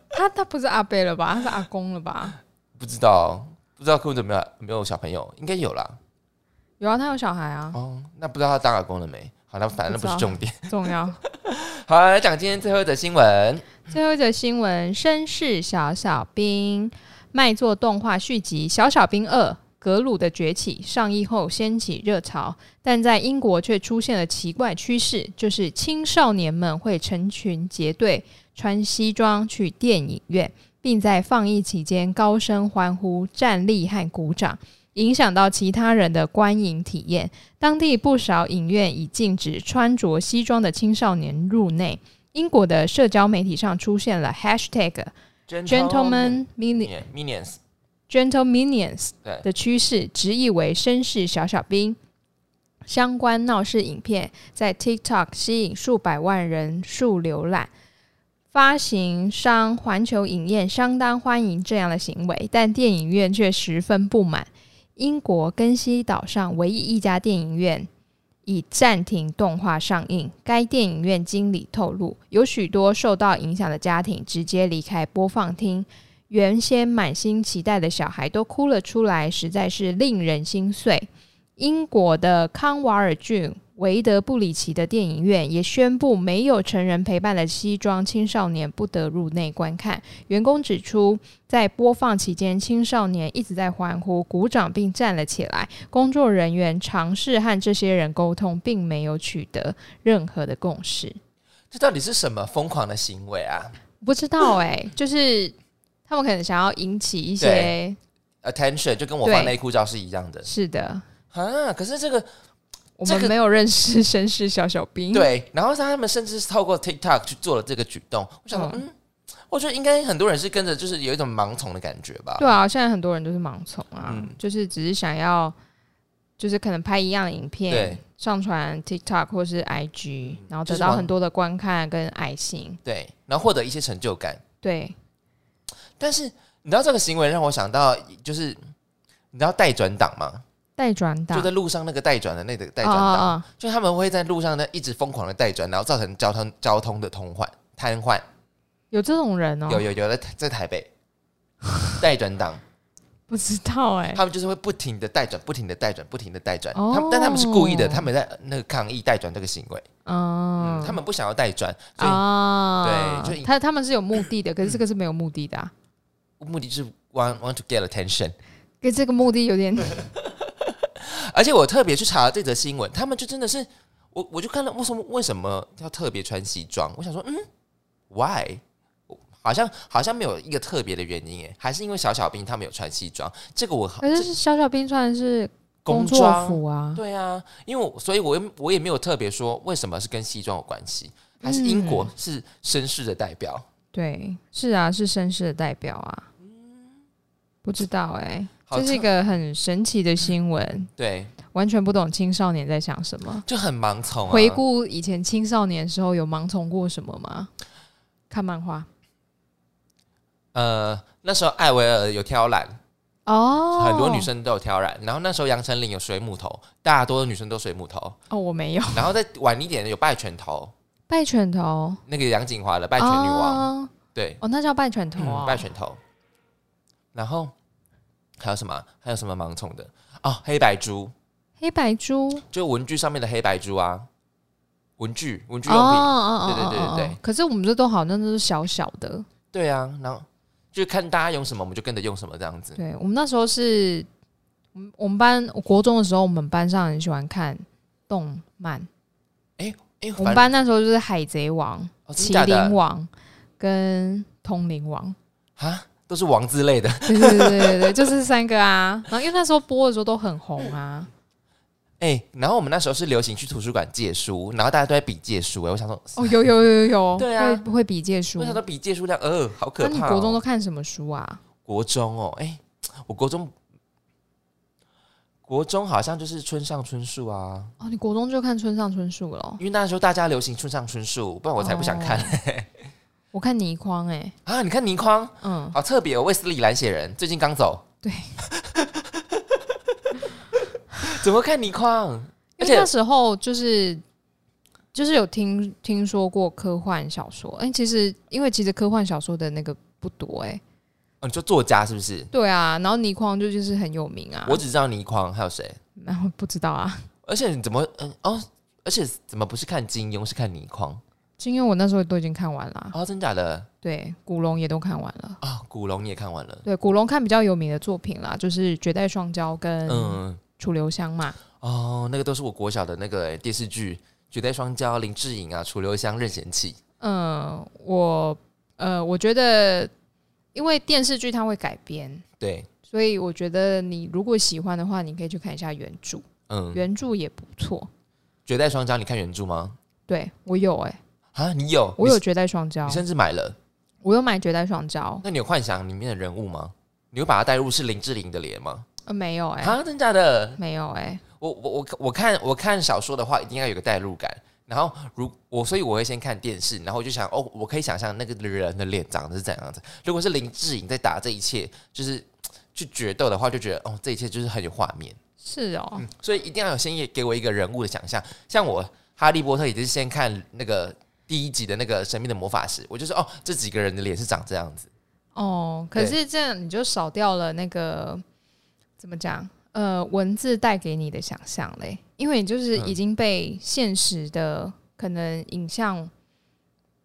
他他不是阿贝了吧？他是阿公了吧？不知道不知道柯文哲没有没有小朋友？应该有啦。有啊，他有小孩啊。哦，那不知道他当老公了没？好，那反正不是重点，重要。(laughs) 好，来讲今天最后一则新闻。最后一则新闻：绅士小小兵卖座动画续集《小小兵二：格鲁的崛起》上映后掀起热潮，但在英国却出现了奇怪趋势，就是青少年们会成群结队穿西装去电影院，并在放映期间高声欢呼、站立和鼓掌。影响到其他人的观影体验。当地不少影院已禁止穿着西装的青少年入内。英国的社交媒体上出现了 hashtag gentlemen minions gentle minions 的趋势，直译为绅士小小兵。相关闹事影片在 TikTok 吸引数百万人数浏览。发行商环球影业相当欢迎这样的行为，但电影院却十分不满。英国根西岛上唯一一家电影院已暂停动画上映。该电影院经理透露，有许多受到影响的家庭直接离开播放厅，原先满心期待的小孩都哭了出来，实在是令人心碎。英国的康瓦尔郡。维德布里奇的电影院也宣布，没有成人陪伴的西装青少年不得入内观看。员工指出，在播放期间，青少年一直在欢呼、鼓掌并站了起来。工作人员尝试和这些人沟通，并没有取得任何的共识。这到底是什么疯狂的行为啊？不知道哎，就是他们可能想要引起一些 attention，就跟我放内裤照是一样的。是的啊，可是这个。我们没有认识绅士小小兵，对，然后他们甚至是透过 TikTok 去做了这个举动。我想，嗯，我觉得应该很多人是跟着，就是有一种盲从的感觉吧。对啊，现在很多人都是盲从啊，就是只是想要，就是可能拍一样的影片，上传 TikTok 或是 IG，然后得到很多的观看跟爱心，对，然后获得一些成就感。对，但是你知道这个行为让我想到，就是你知道代转档吗？带转档就在路上那个带转的那个带转档，就他们会在路上呢一直疯狂的带转，然后造成交通交通的通患瘫痪。有这种人哦？有有有在在台北 (laughs) 带转档，不知道哎。他们就是会不停的带转，不停的带转，不停的带转。他们但他们是故意的，他们在那个抗议带转这个行为。哦，他们不想要带转，所以对，就他他们是有目的的，可是这个是没有目的的。目的是 want want to get attention，跟这个目的有点。(laughs) 而且我特别去查了这则新闻，他们就真的是我，我就看到为什么为什么要特别穿西装？我想说，嗯，why？好像好像没有一个特别的原因诶，还是因为小小兵他们有穿西装？这个我可是小小兵穿的是工作服啊，对啊，因为我所以，我我也没有特别说为什么是跟西装有关系，还是英国是绅士的代表？对，是啊，是绅士的代表啊，不知道哎。这是一个很神奇的新闻，对，完全不懂青少年在想什么，就很盲从。回顾以前青少年时候，有盲从过什么吗？看漫画，呃，那时候艾薇儿有挑染。哦，很多女生都有挑染。然后那时候杨丞琳有水母头，大多女生都水母头。哦，我没有。然后再晚一点有拜拳头，拜拳头，那个杨锦华的拜拳女王，对，哦，那叫拜拳头啊，拜拳头。然后还有什么？还有什么盲从的？哦，黑白猪，黑白猪，就文具上面的黑白猪啊，文具，文具用品，对对对对对。可是我们这都好像都是小小的，对啊，然后就看大家用什么，我们就跟着用什么这样子。对我们那时候是，我们我们班国中的时候，我们班上很喜欢看动漫。哎哎我们班那时候就是《海贼王》《麒麟王》跟《通灵王》啊，都是王之类的。(laughs) 对对对对对，就是三个啊。然后因为那时候播的时候都很红啊。(laughs) 哎，然后我们那时候是流行去图书馆借书，然后大家都在比借书。哎，我想说，哦，有有有有有，(laughs) 对啊，不会比借书。我想说比借书量？呃，好可怕。那你国中都看什么书啊？国中哦，哎，我国中。国中好像就是村上春树啊！哦，你国中就看村上春树了？因为那时候大家流行村上春树，不然我才不想看。我看倪匡哎啊！你看倪匡，嗯，好特别哦，卫斯理蓝血人最近刚走。对，(laughs) 怎么看倪匡？而且那时候就是就是有听听说过科幻小说，哎，其实因为其实科幻小说的那个不多哎。哦，你说作家是不是？对啊，然后倪匡就就是很有名啊。我只知道倪匡，还有谁？然后不知道啊。而且你怎么嗯哦？而且怎么不是看金庸，是看倪匡？金庸我那时候都已经看完了。哦，真假的？对，古龙也都看完了。啊，古龙你也看完了？对，古龙看比较有名的作品啦，就是《绝代双骄》跟《楚留香》嘛。哦，那个都是我国小的那个电视剧，《绝代双骄》，林志颖啊，《楚留香》，任贤齐。嗯，我呃，我觉得。因为电视剧它会改编，对，所以我觉得你如果喜欢的话，你可以去看一下原著，嗯，原著也不错。《绝代双骄》你看原著吗？对我有哎，啊，你有？我有《绝代双骄》，你甚至买了，我有买《绝代双骄》。那你有幻想里面的人物吗？你会把它带入是林志玲的脸吗？呃，没有哎，啊，真假的？没有哎，我我我我看我看小说的话，一定要有个代入感。然后，如我，所以我会先看电视，然后我就想，哦，我可以想象那个人的脸长得是怎样子。如果是林志颖在打这一切，就是去决斗的话，就觉得，哦，这一切就是很有画面。是哦，所以一定要有先给我一个人物的想象。像我《哈利波特》也是先看那个第一集的那个神秘的魔法师，我就说，哦，这几个人的脸是长这样子。哦，可是这样你就少掉了那个怎么讲？呃，文字带给你的想象嘞，因为你就是已经被现实的可能影像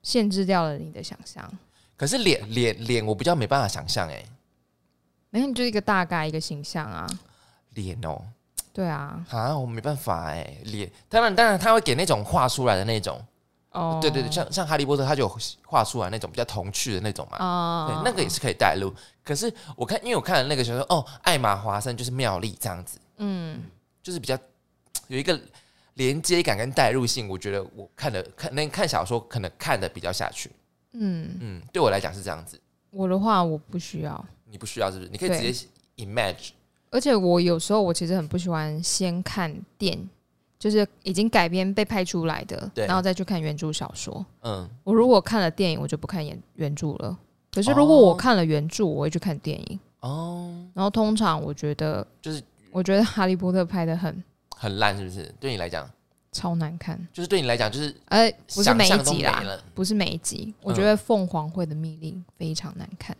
限制掉了你的想象。可是脸脸脸，我比较没办法想象哎。没有，你就一个大概一个形象啊。脸哦，对啊，啊，我没办法哎，脸当然当然他会给那种画出来的那种。哦，对对对，像像哈利波特，他就画出来那种比较童趣的那种嘛，哦，对，那个也是可以带入。可是我看，因为我看了那个小说，哦，艾玛华森就是妙丽这样子，嗯，就是比较有一个连接感跟代入性，我觉得我看的看那看小说可能看的比较下去，嗯嗯，对我来讲是这样子。我的话我不需要，你不需要是不是？你可以直接 imagine。而且我有时候我其实很不喜欢先看电。就是已经改编被拍出来的，然后再去看原著小说。嗯，我如果看了电影，我就不看原原著了。可是如果我看了原著，我会去看电影。哦，然后通常我觉得，就是我觉得《哈利波特》拍的很很烂，是不是？对你来讲，超难看。就是对你来讲，就是哎，不是每一集啦，不是每一集。我觉得《凤凰会的密令》非常难看。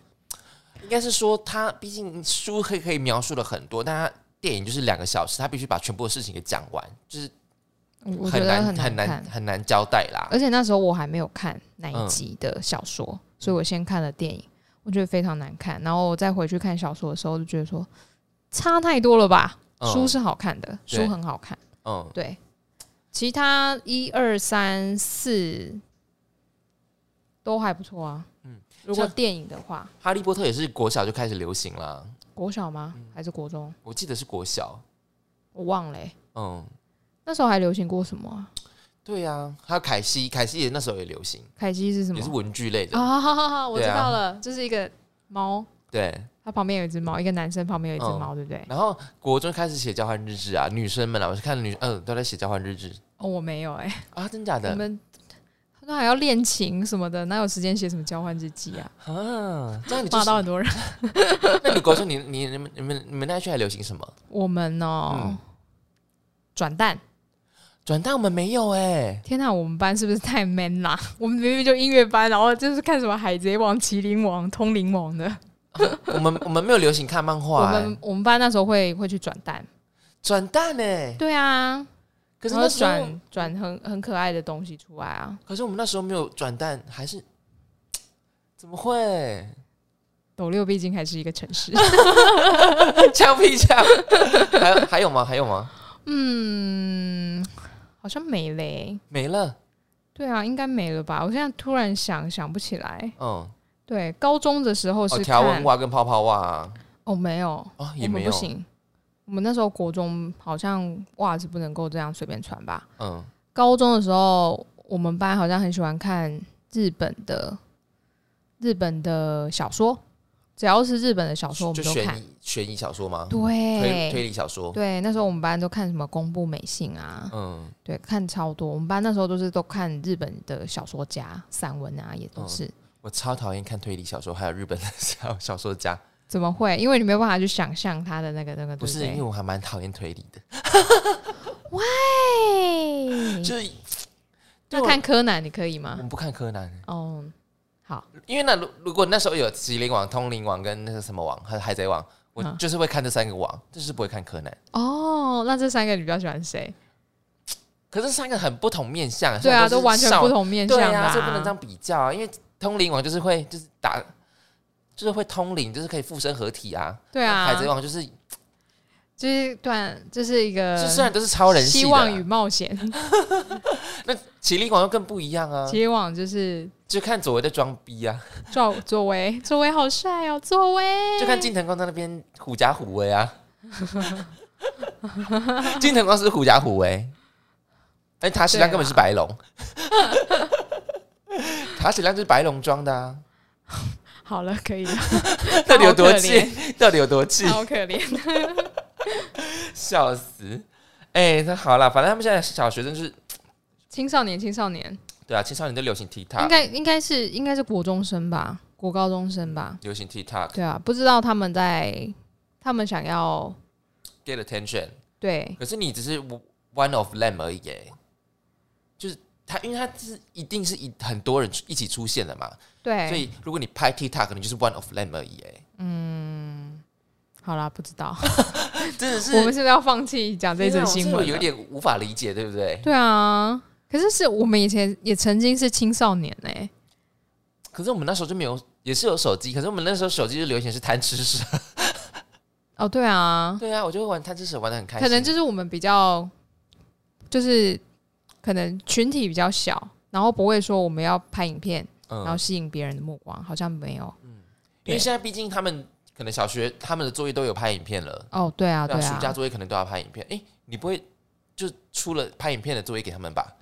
应该是说，他毕竟书可以可以描述了很多，但它。电影就是两个小时，他必须把全部的事情给讲完，就是很难很难很难交代啦。而且那时候我还没有看哪一集的小说，所以我先看了电影，我觉得非常难看。然后我再回去看小说的时候，就觉得说差太多了吧。书是好看的，书很好看。嗯，对。其他一二三四都还不错啊。嗯，如果电影的话，《哈利波特》也是国小就开始流行了。国小吗？还是国中？我记得是国小，我忘了。嗯，那时候还流行过什么？对呀，还有凯西，凯西也那时候也流行。凯西是什么？也是文具类的。啊，好好好，我知道了，就是一个猫。对，它旁边有一只猫，一个男生旁边有一只猫，对不对？然后国中开始写交换日志啊，女生们啊，我是看女嗯都在写交换日志。哦，我没有哎。啊，真假的？我们。那还要练琴什么的，哪有时间写什么交换日记啊？(laughs) 啊，这样你骂到很多人。(laughs) 那你国中你你你们你们你们那区还流行什么？我们哦，转蛋，转蛋我们没有哎！天哪，我们班是不是太 man 啦？(laughs) 我们明明就音乐班，然后就是看什么《海贼王》《麒麟王》《通灵王》的。我们我们没有流行看漫画。我们我们班那时候会会去转蛋，转蛋呢？对啊，可是那转转很很可爱的东西出来啊。可是我们那时候没有转蛋，还是 (tsk) 怎么会？斗六毕竟还是一个城市，枪毙枪，还还有吗？还有吗？嗯。好像没嘞，没了。对啊，应该没了吧？我现在突然想想不起来。嗯，对，高中的时候是条纹袜跟泡泡袜啊。哦，没有哦，也没有。不行，我们那时候国中好像袜子不能够这样随便穿吧？嗯。高中的时候，我们班好像很喜欢看日本的日本的小说。只要是日本的小说，我们都看悬疑小说吗？对，推推理小说。对，那时候我们班都看什么宫部美信啊，嗯，对，看超多。我们班那时候都是都看日本的小说家散文啊，也都是。我超讨厌看推理小说，还有日本的 (laughs) 小小说家。怎么会？因为你没有办法去想象他的那个那个。不是，因为我还蛮讨厌推理的。喂，就是，就看柯南，你可以吗？我们不看柯南。哦。好，因为那如如果那时候有麒麟王、通灵王跟那个什么王，还有海贼王，我就是会看这三个王，就是不会看柯南。哦，那这三个你比较喜欢谁？可是三个很不同面相，对啊，都完全不同面相啊，这不能这样比较啊。因为通灵王就是会就是打，就是会通灵，就是可以附身合体啊。对啊，海贼王就是。就是段，就是一个，虽然都是超人希望与冒险。(laughs) 那麒麟王又更不一样啊！麒麟王就是就看左为的装逼啊，左左为左为好帅哦，左为就看金藤光在那边虎假虎威啊。(laughs) 金藤光是虎假虎威，哎，塔矢亮根本是白龙，(laughs) 塔矢亮就是白龙装的啊。好了，可以了。(laughs) 到底有多气？到底有多气？好可怜。(laughs) 笑死！哎，那好了，反正他们现在小学生就是 (tsk) 青少年，青少年。对啊，青少年都流行 TikTok，应该应该是应该是国中生吧，国高中生吧，流行 TikTok。对啊，不知道他们在他们想要 get attention。对，可是你只是 one of them 而已，就是他，因为他是一定是一很多人一起出现的嘛。对，所以如果你拍 TikTok，可能就是 one of them 而已，哎。嗯。好啦，不知道，(laughs) 真的是我们是不是要放弃讲这则新闻？有点无法理解，对不对？对啊，可是是我们以前也曾经是青少年呢。可是我们那时候就没有，也是有手机，可是我们那时候手机就流行是贪吃蛇。(laughs) 哦，对啊，对啊，我就会玩贪吃蛇，玩的很开心。可能就是我们比较，就是可能群体比较小，然后不会说我们要拍影片，然后吸引别人的目光，好像没有。嗯，因为现在毕竟他们。可能小学他们的作业都有拍影片了哦，对啊，对啊，暑假作业可能都要拍影片。哎，你不会就出了拍影片的作业给他们吧？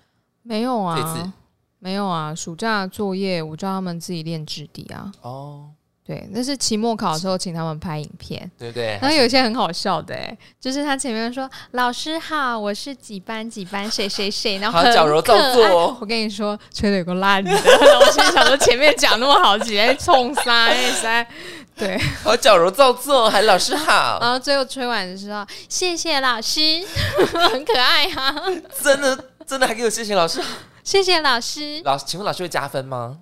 没有啊，这次没有啊。暑假作业我叫他们自己练质地啊。哦。对，那是期末考的时候，请他们拍影片，对不对？然后有一些很好笑的，哎，就是他前面说：“老师好，我是几班几班谁谁谁。”然后很矫揉造作。我跟你说，吹的有个烂的。然后我心想说，前面讲那么好，直接冲三三，对，好矫揉造作，还老师好。然后最后吹完的时候，谢谢老师，(laughs) 很可爱哈。(laughs) 真的，真的还给我谢谢老师，谢谢老师。老，请问老师会加分吗？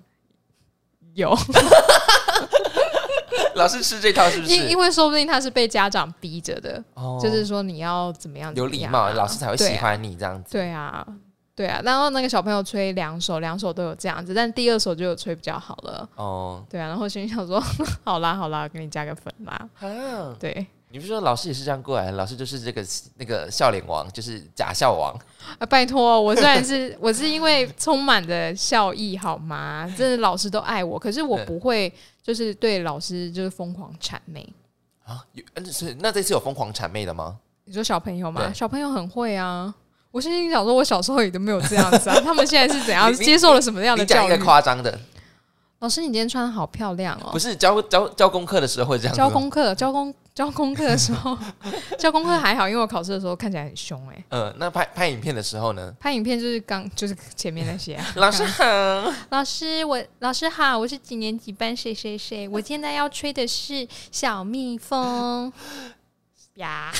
有。(laughs) (laughs) 老师吃这套是不是？因因为说不定他是被家长逼着的，就是说你要怎么样有礼貌，老师才会喜欢你这样子。对啊，对啊。然后那个小朋友吹两首，两首都有这样子，但第二首就有吹比较好了。哦，对啊。然后心想说：(laughs) 好啦好啦，给你加个粉啦。(laughs) 啊，对。你不是说老师也是这样过来？老师就是这个那个笑脸王，就是假笑王啊！拜托，我虽然是我是因为充满着笑意，好吗？真的老师都爱我，可是我不会就是对老师就是疯狂谄媚啊！有，是那这次有疯狂谄媚的吗？你说小朋友吗？小朋友很会啊！我心里想说，我小时候也都没有这样子啊！他们现在是怎样接受了什么样的教育？夸张的。老师，你今天穿的好漂亮哦！不是教教教功课的时候会这样。教功课，教功教功课的时候，(laughs) 教功课还好，因为我考试的时候看起来很凶哎。嗯，那拍拍影片的时候呢？拍影片就是刚就是前面那些。(laughs) 老师好，老师我老师好，我是几年级班谁谁谁，我现在要吹的是小蜜蜂 (laughs) 呀，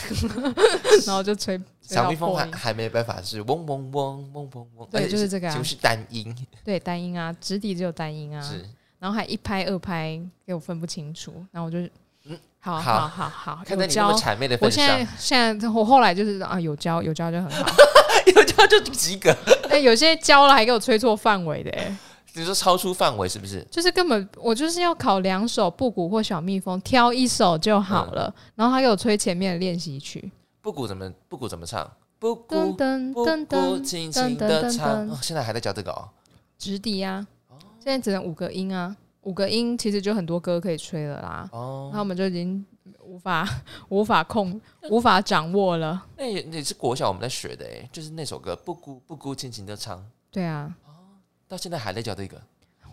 然后就吹小蜜蜂还还没办法是嗡嗡嗡嗡嗡嗡，对，就是这个，就是单音，(laughs) 对，单音啊，直笛只有单音啊，是，然后还一拍二拍给我分不清楚，然后我就嗯，好好。好好，看在你那么谄媚的份上，我现在现在我后来就是啊，有教有教就很好，(laughs) 有教就及格，(laughs) 哎，有些教了还给我吹错范围的，哎。你说超出范围是不是？就是根本我就是要考两首布谷或小蜜蜂，挑一首就好了。然后他给我吹前面的练习曲。布谷怎么布谷怎么唱？布谷布谷轻轻的唱。现在还在教这个哦。直笛啊，现在只能五个音啊，五个音其实就很多歌可以吹了啦。哦，那我们就已经无法 (laughs) 无法控无法掌握了。那也也是国小我们在学的哎，就是那首歌布谷布谷轻轻的唱。对啊。到现在还在教这个，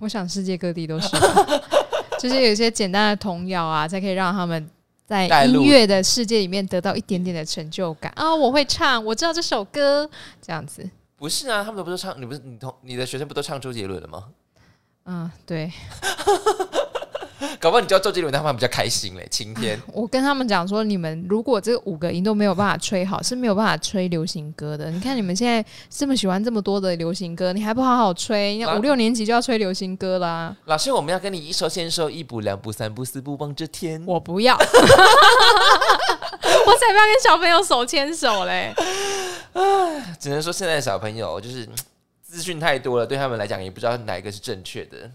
我想世界各地都是，(laughs) 就是有一些简单的童谣啊，才可以让他们在音乐的世界里面得到一点点的成就感啊！我会唱，我知道这首歌，这样子。不是啊，他们都不是唱，你不是你同你的学生不都唱周杰伦的吗？嗯，对。(laughs) (laughs) 搞不好你教周杰伦，他们比较开心嘞。晴天，(laughs) 我跟他们讲说，你们如果这五个音都没有办法吹好，是没有办法吹流行歌的。你看你们现在这么喜欢这么多的流行歌，你还不好好吹？五六年级就要吹流行歌啦。老师，我们要跟你一手牵手，一步两步三步四步望着天。我不要，(laughs) 我才不要跟小朋友手牵手嘞。唉，只能说现在的小朋友就是资讯太多了，对他们来讲也不知道哪一个是正确的。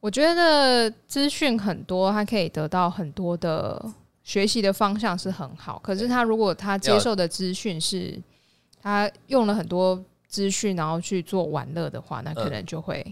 我觉得资讯很多，他可以得到很多的学习的方向是很好。可是他如果他接受的资讯是，他用了很多资讯然后去做玩乐的话，那可能就会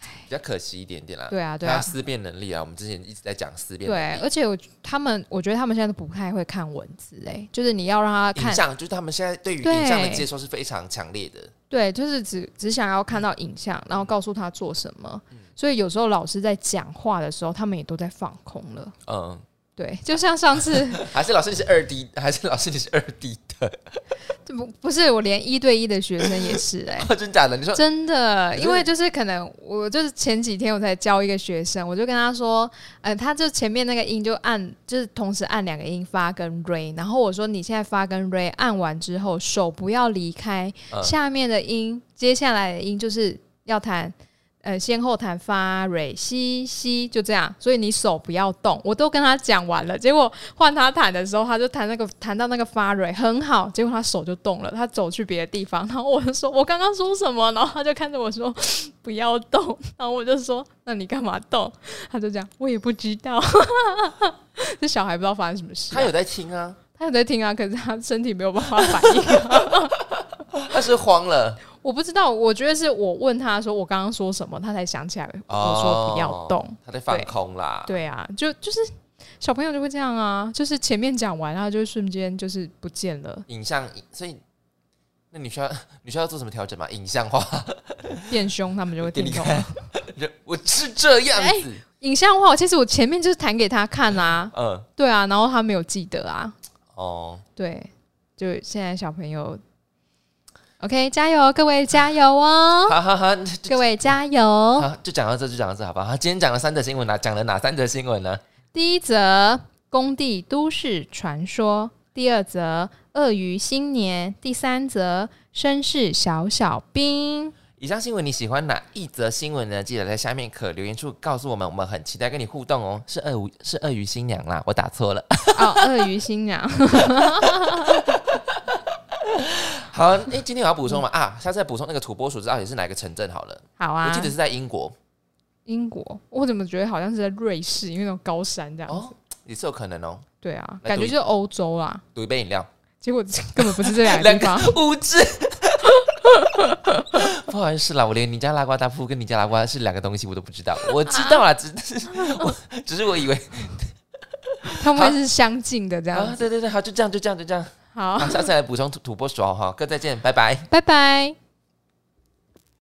比较可惜一点点啦。对啊，对啊，思辨能力啊，我们之前一直在讲思辨。对，而且我他们，我觉得他们现在都不太会看文字，哎，就是你要让他看，像就是他们现在对于影像的接受是非常强烈的。对，就是只只想要看到影像，然后告诉他做什么。所以有时候老师在讲话的时候，他们也都在放空了。嗯，对，就像上次，(laughs) 还是老师你是二 D，还是老师你是二 D 的？这 (laughs) 不不是我连一对一的学生也是哎，(laughs) 真假的？你说真的？因为就是可能我就是前几天我才教一个学生，我就跟他说，呃，他就前面那个音就按，就是同时按两个音发跟 re，然后我说你现在发跟 re 按完之后，手不要离开下面的音，接下来的音就是要弹。呃，先后弹发蕊西西，就这样，所以你手不要动。我都跟他讲完了，结果换他弹的时候，他就弹那个弹到那个发蕊很好，结果他手就动了，他走去别的地方。然后我就说：“我刚刚说什么？”然后他就看着我说：“ (laughs) 不要动。”然后我就说：“那你干嘛动？”他就这样：“我也不知道。(laughs) ”这小孩不知道发生什么事。他有在听啊，他有在听啊，可是他身体没有办法反应。(laughs) 他是慌了。我不知道，我觉得是我问他说我刚刚说什么，他才想起来我说不要动，他在放空啦。对啊，就就是小朋友就会这样啊，就是前面讲完，然后就瞬间就是不见了。影像，所以那你需要 (laughs) 你需要做什么调整吗？影像化变凶，他们就会听懂。我是这样子，影像化，其实我前面就是弹给他看啊，嗯，对啊，然后他没有记得啊。哦，对，就现在小朋友。OK，加油，各位加油哦！好好好，各位加油！好，就讲到这，就讲到这，好不好？今天讲了三则新闻呢，讲了哪三则新闻呢？第一则工地都市传说，第二则鳄鱼新年，第三则绅士小小兵。以上新闻你喜欢哪一则新闻呢？记得在下面可留言处告诉我们，我们很期待跟你互动哦。是鳄鱼，是鳄鱼新娘啦，我打错了。哦，鳄鱼新娘。(laughs) 好，哎，今天我要补充嘛啊，下次再补充那个土拨鼠到底是哪个城镇好了。好啊，我记得是在英国。英国，我怎么觉得好像是在瑞士，因为那种高山这样子。也是有可能哦。对啊，感觉就是欧洲啦。赌一杯饮料，结果 (laughs) 根本不是这两个地方。无知。(laughs) 不好意思啦，我连尼加拉瓜大瀑布跟尼加拉瓜是两个东西我都不知道。我知道啦，只是 (laughs) 我只是我以为他们是相近的这样。对对对，好，就这样，就这样，就这样。好，下次来补充土土拨鼠哈，哥再见，拜拜，拜拜。